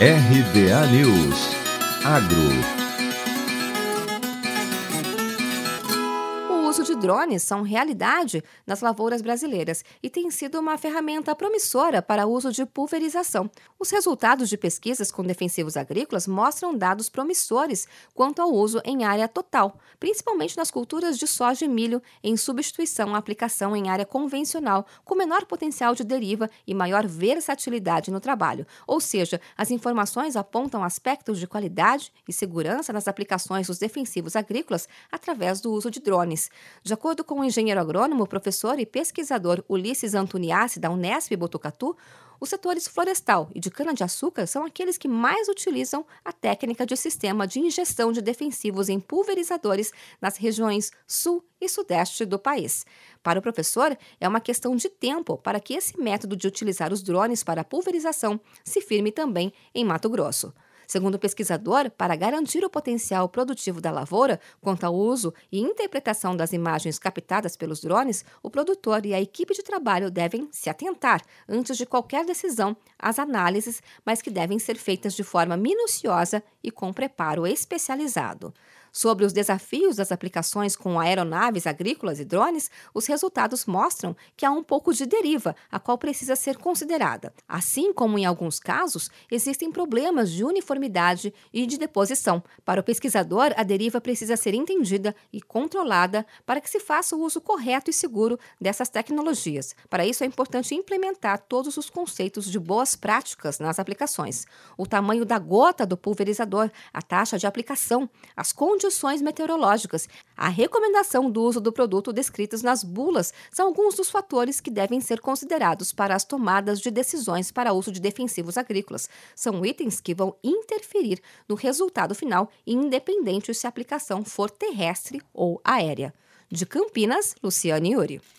RBA News. Agro uso de drones são realidade nas lavouras brasileiras e tem sido uma ferramenta promissora para uso de pulverização. Os resultados de pesquisas com defensivos agrícolas mostram dados promissores quanto ao uso em área total, principalmente nas culturas de soja e milho, em substituição à aplicação em área convencional, com menor potencial de deriva e maior versatilidade no trabalho. Ou seja, as informações apontam aspectos de qualidade e segurança nas aplicações dos defensivos agrícolas através do uso de drones. De acordo com o engenheiro agrônomo, professor e pesquisador Ulisses Antoniassi, da Unesp Botucatu, os setores florestal e de cana-de-açúcar são aqueles que mais utilizam a técnica de sistema de injeção de defensivos em pulverizadores nas regiões sul e sudeste do país. Para o professor, é uma questão de tempo para que esse método de utilizar os drones para pulverização se firme também em Mato Grosso. Segundo o pesquisador, para garantir o potencial produtivo da lavoura quanto ao uso e interpretação das imagens captadas pelos drones, o produtor e a equipe de trabalho devem se atentar, antes de qualquer decisão, às análises, mas que devem ser feitas de forma minuciosa e com preparo especializado. Sobre os desafios das aplicações com aeronaves agrícolas e drones, os resultados mostram que há um pouco de deriva, a qual precisa ser considerada. Assim como em alguns casos, existem problemas de uniformidade e de deposição. Para o pesquisador, a deriva precisa ser entendida e controlada para que se faça o uso correto e seguro dessas tecnologias. Para isso, é importante implementar todos os conceitos de boas práticas nas aplicações: o tamanho da gota do pulverizador, a taxa de aplicação, as condições condições meteorológicas. A recomendação do uso do produto descritas nas bulas são alguns dos fatores que devem ser considerados para as tomadas de decisões para uso de defensivos agrícolas. São itens que vão interferir no resultado final, independente se a aplicação for terrestre ou aérea. De Campinas, Luciane Yuri.